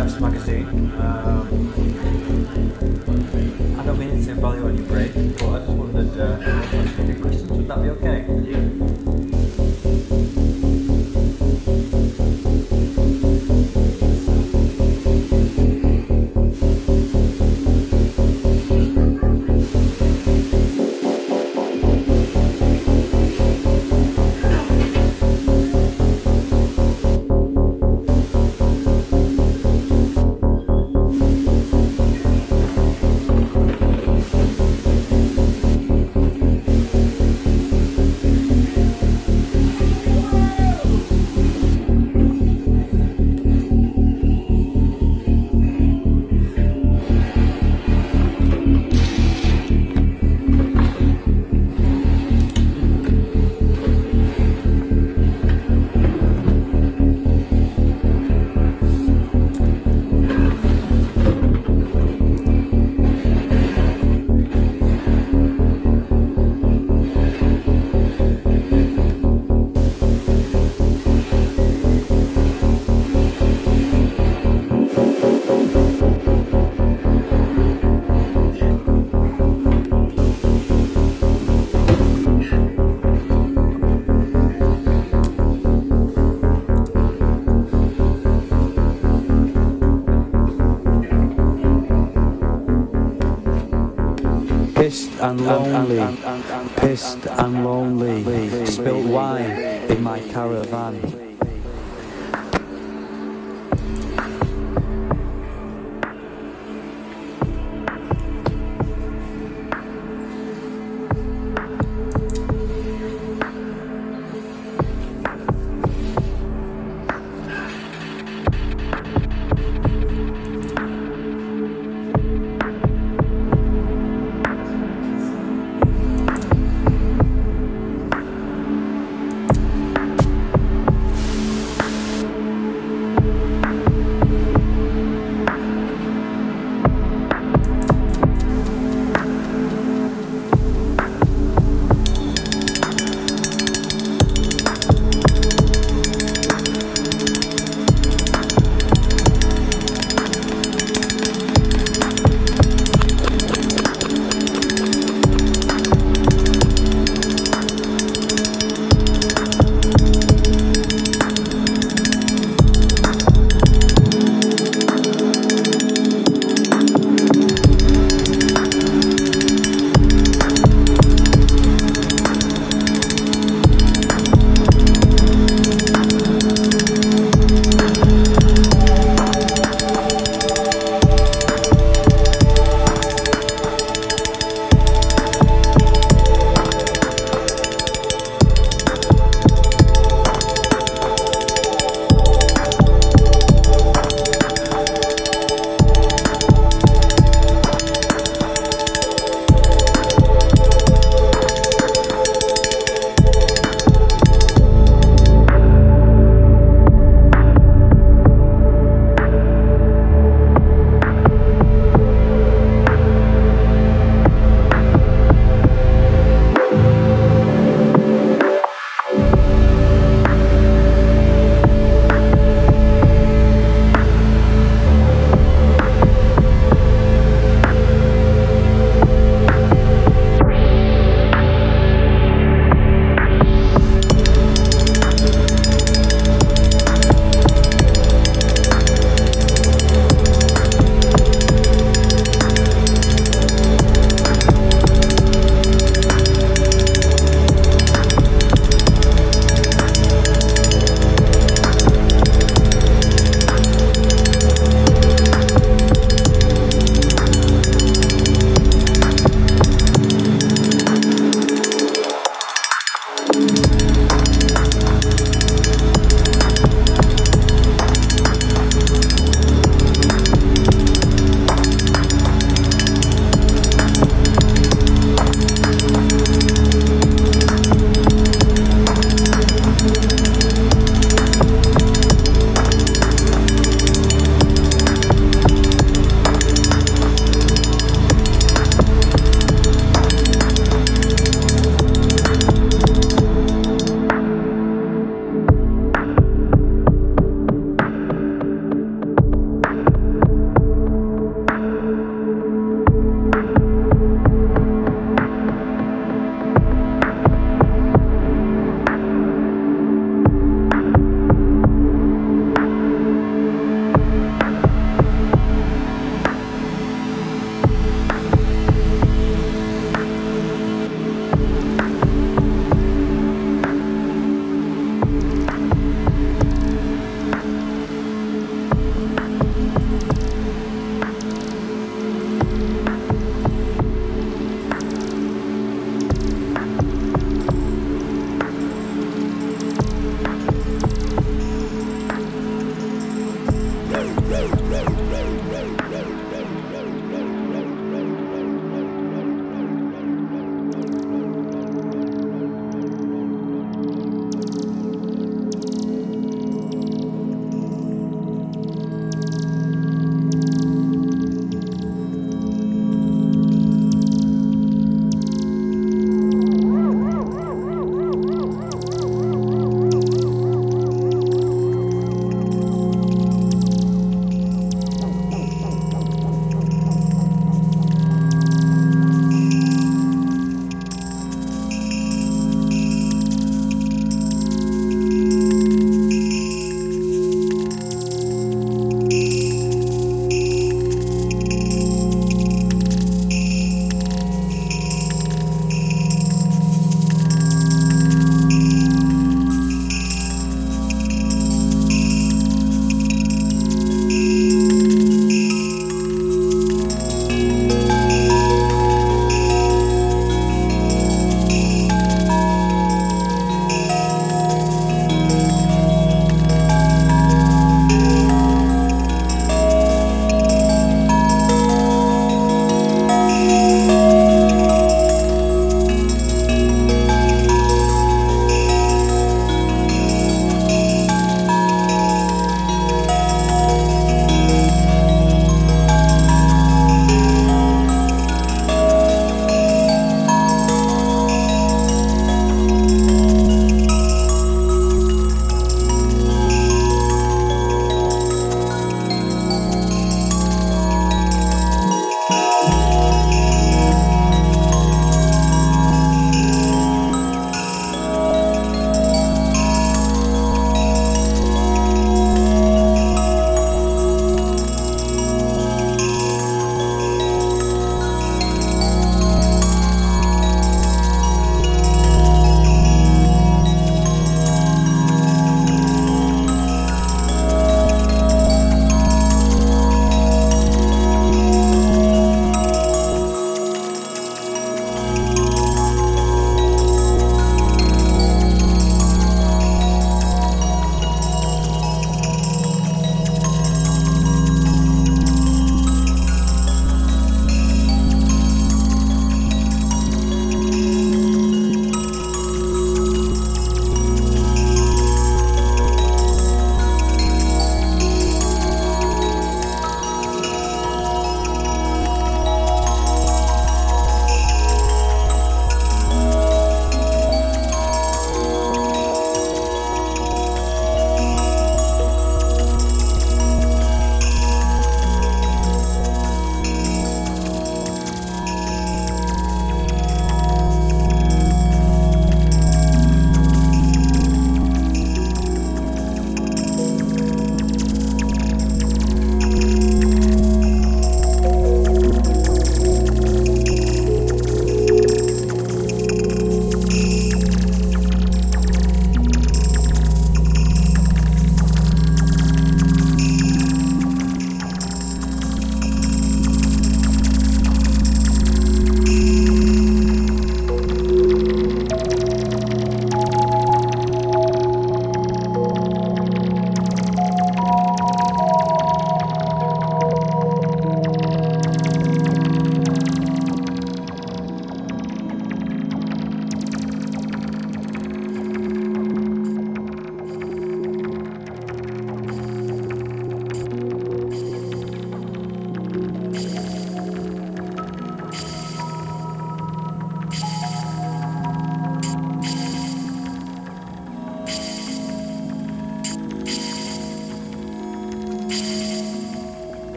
Chef's Magazine. and lonely, pissed and lonely, spilt wine in my caravan.